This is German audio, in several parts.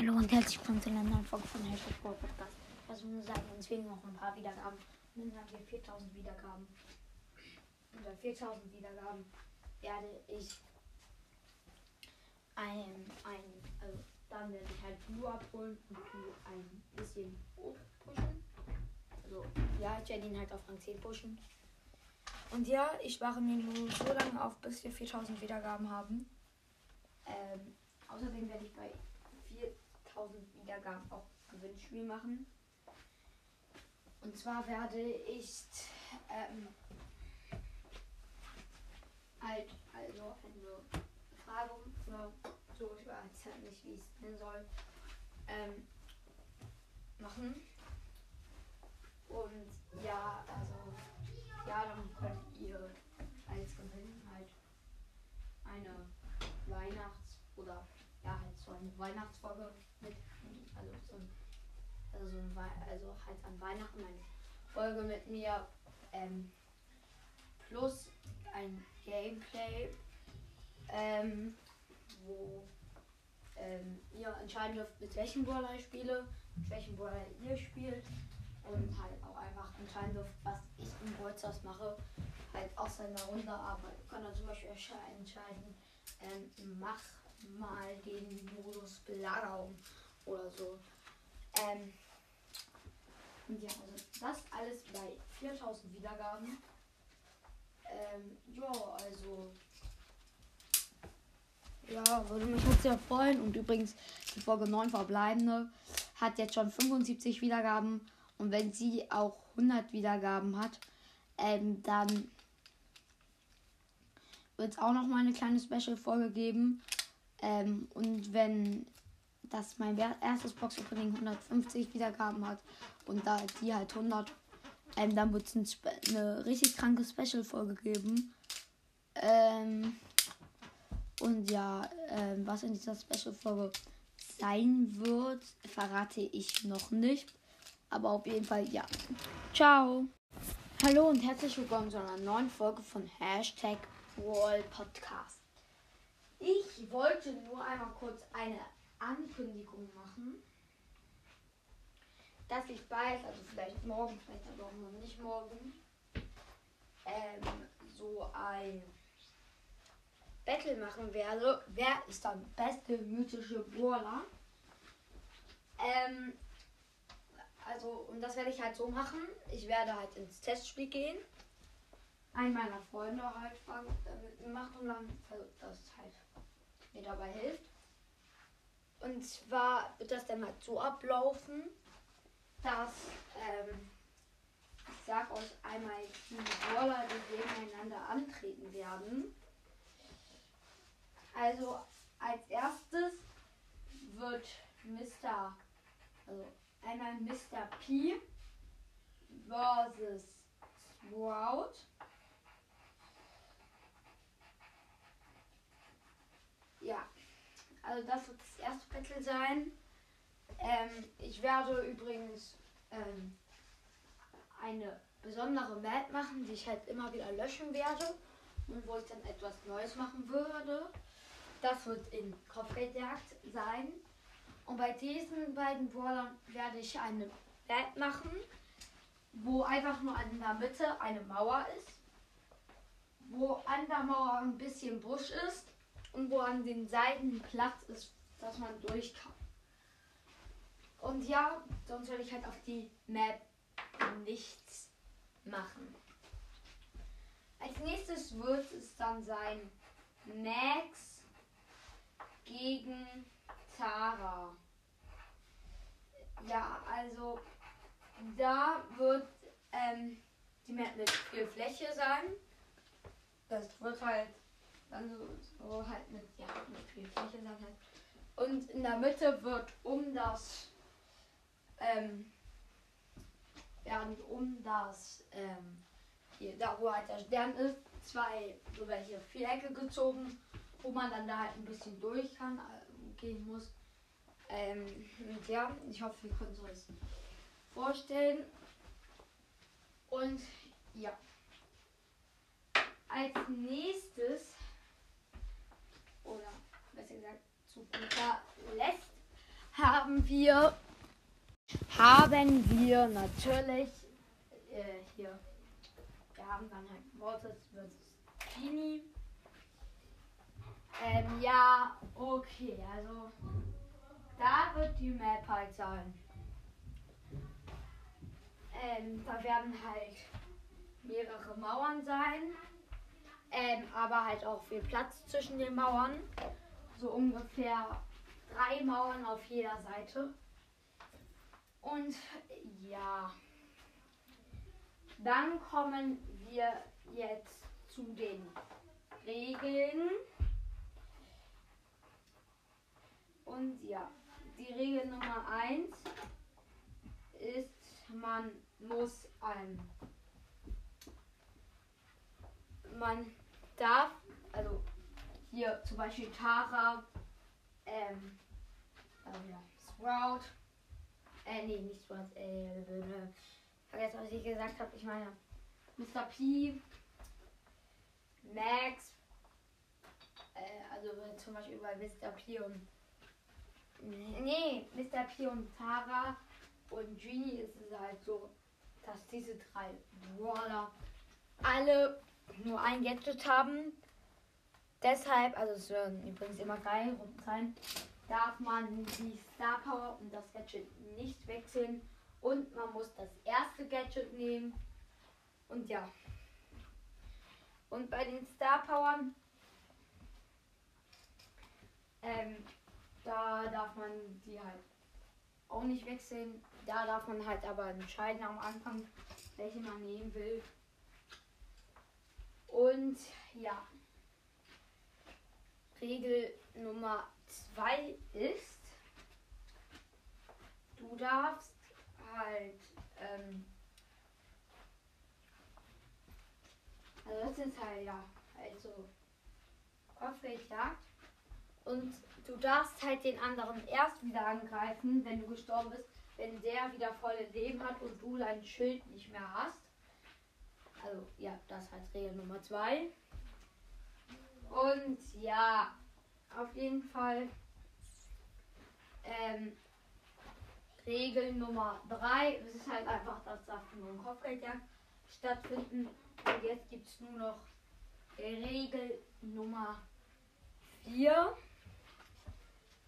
Hallo und herzlich willkommen zu einer neuen Folge von Hashtag Brawl Podcast. Also wir sagen uns fehlen noch ein paar Wiedergaben. Und dann haben wir 4000 Wiedergaben. Und bei 4000 Wiedergaben werde ich ein, ein also dann werde ich halt Blue abholen und Blue ein bisschen hoch pushen. Also ja, ich werde ihn halt auf Rang 10 pushen. Und ja, ich spare mir nur so lange auf, bis wir 4000 Wiedergaben haben. Ähm, außerdem werde ich bei 4000 Wiedergaben auch Gewinnspiel machen. Und zwar werde ich ähm, halt also eine Befragung oder so, ich weiß halt nicht, wie es nennen soll, ähm, machen. Und ja, also ja, dann könnt ihr als Gewinn halt eine Weihnachts- oder so eine Weihnachtsfolge mit, also so ein, also, so ein, also halt an Weihnachten eine Folge mit mir ähm, plus ein Gameplay, ähm, wo ähm, ihr entscheiden dürft, mit welchem Brawler ich spiele, mit welchem Brawler ihr spielt und halt auch einfach entscheiden dürft, was ich im Bolzers mache, halt aus seiner Runde, aber ihr könnt dann zum Beispiel entsche- entscheiden, ähm, mach mal den Modus Belagerung oder so. Ähm, und ja, also das alles bei 4000 Wiedergaben. Ähm, ja, also. Ja, würde mich jetzt sehr freuen. Und übrigens, die Folge 9 verbleibende hat jetzt schon 75 Wiedergaben. Und wenn sie auch 100 Wiedergaben hat, ähm, dann wird es auch noch mal eine kleine Special-Folge geben. Ähm, und wenn das mein erstes Box-Opening 150 Wiedergaben hat und da die halt 100, ähm, dann wird es eine richtig kranke Special-Folge geben. Ähm, und ja, ähm, was in dieser Special-Folge sein wird, verrate ich noch nicht. Aber auf jeden Fall, ja. Ciao. Hallo und herzlich willkommen zu einer neuen Folge von Hashtag Wall Podcast. Ich wollte nur einmal kurz eine Ankündigung machen, dass ich bald, also vielleicht morgen, vielleicht aber auch noch nicht morgen, ähm, so ein Battle machen werde. Wer ist der beste mythische Brawler? Ähm, also, und das werde ich halt so machen. Ich werde halt ins Testspiel gehen. Einen meiner Freunde halt fragen, äh, mit mir macht und dann, das halt mir dabei hilft. Und zwar wird das dann halt so ablaufen, dass ähm, ich sag euch einmal die Brawler, die gegeneinander antreten werden. Also als erstes wird Mr. Also einmal Mr. P versus Sprout. Ja, also das wird das erste Battle sein. Ähm, ich werde übrigens ähm, eine besondere Map machen, die ich halt immer wieder löschen werde und wo ich dann etwas Neues machen würde. Das wird in Kopfgeldjagd sein. Und bei diesen beiden Brawlern werde ich eine Map machen, wo einfach nur in der Mitte eine Mauer ist, wo an der Mauer ein bisschen Busch ist und wo an den Seiten Platz ist, dass man durch kann. Und ja, sonst werde ich halt auf die Map nichts machen. Als nächstes wird es dann sein Max gegen Tara. Ja, also da wird ähm, die Map mit viel Fläche sein. Das wird halt dann so, so halt mit, ja, mit viel Fläche sein halt. Und in der Mitte wird um das ähm, werden um das ähm, hier, da wo halt der Stern ist, zwei so welche Vierecke gezogen, wo man dann da halt ein bisschen durch kann, äh, gehen muss. Ähm, und ja, ich hoffe, ihr könnt euch das vorstellen. Und ja. Als nächstes, oder besser gesagt, zu guter Letzt, habe haben wir haben wir natürlich äh, hier. Wir haben dann halt Mortis vs. Genie. Ähm, ja, okay, also da wird die Map halt sein. Ähm, da werden halt mehrere Mauern sein. Ähm, aber halt auch viel Platz zwischen den Mauern. So ungefähr drei Mauern auf jeder Seite. Und ja, dann kommen wir jetzt zu den Regeln. Und ja, die Regel Nummer 1 ist, man muss ein, man darf, also hier zum Beispiel Tara, ähm, also ja, Sprout, äh, nee, nicht Sprout, äh, vergessen, was ich gesagt habe, ich meine Mr. P, Max, äh, also zum Beispiel bei Mr. P und Nee, Mr. P und Tara und Genie ist es halt so, dass diese drei Brawler alle nur ein Gadget haben. Deshalb, also es werden übrigens immer drei Runden sein, darf man die Star Power und das Gadget nicht wechseln. Und man muss das erste Gadget nehmen. Und ja. Und bei den Star Powern ähm, da darf man die halt auch nicht wechseln. Da darf man halt aber entscheiden am Anfang, welche man nehmen will. Und ja, Regel Nummer zwei ist, du darfst halt, ähm, also das ist halt ja, also Kopfgeldjagd und du darfst halt den anderen erst wieder angreifen, wenn du gestorben bist, wenn der wieder volle Leben hat und du dein Schild nicht mehr hast. Also ja, das heißt Regel Nummer 2. Und ja, auf jeden Fall ähm, Regel Nummer 3. Es ist halt einfach, dass da nur ein Kopfgeldjagd stattfinden. Und jetzt gibt es nur noch Regel Nummer 4.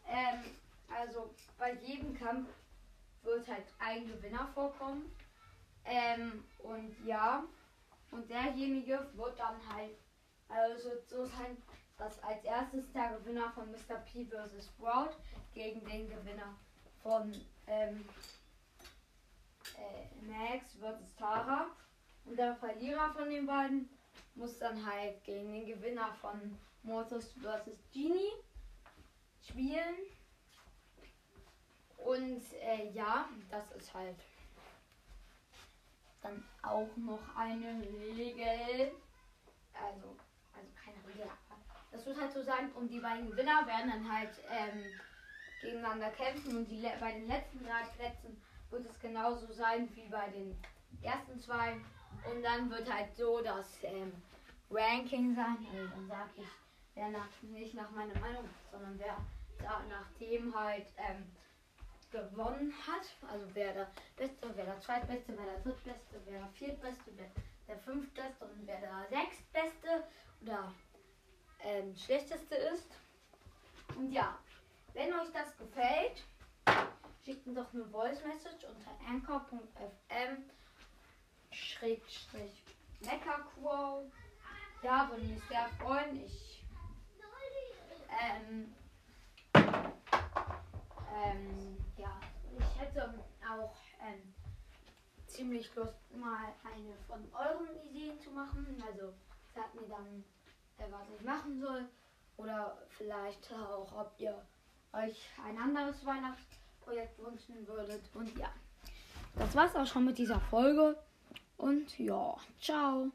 Ähm, also bei jedem Kampf wird halt ein Gewinner vorkommen. Ähm, und ja, und derjenige wird dann halt, also so sein, dass als erstes der Gewinner von Mr. P vs. Sprout gegen den Gewinner von ähm, äh, Max vs. Tara. Und der Verlierer von den beiden muss dann halt gegen den Gewinner von Mortis vs. Genie spielen. Und äh, ja, das ist halt dann auch noch eine Regel. Also, also keine Regel, das wird halt so sein, und die beiden Gewinner werden dann halt ähm, gegeneinander kämpfen und die, bei den letzten drei Plätzen wird es genauso sein wie bei den ersten zwei. Und dann wird halt so das ähm, Ranking sein. Also dann sage ich, wer nach, nicht nach meiner Meinung, sondern wer nach dem halt ähm, gewonnen hat. Also wer der Beste, wer der Zweitbeste, wer der Drittbeste, wer der Viertbeste, wer der Fünftbeste und wer der Sechstbeste oder ähm, Schlechteste ist. Und ja, wenn euch das gefällt, schickt mir doch eine Voice Message unter anchor.fm Schrägstrich Meckerquo. Ja, würde mich sehr freuen. Ich ähm, ähm, ja, ich hätte auch ähm, ziemlich Lust, mal eine von euren Ideen zu machen. Also sagt mir dann, äh, was ich machen soll. Oder vielleicht auch, ob ihr euch ein anderes Weihnachtsprojekt wünschen würdet. Und ja, das war's auch schon mit dieser Folge. Und ja, ciao.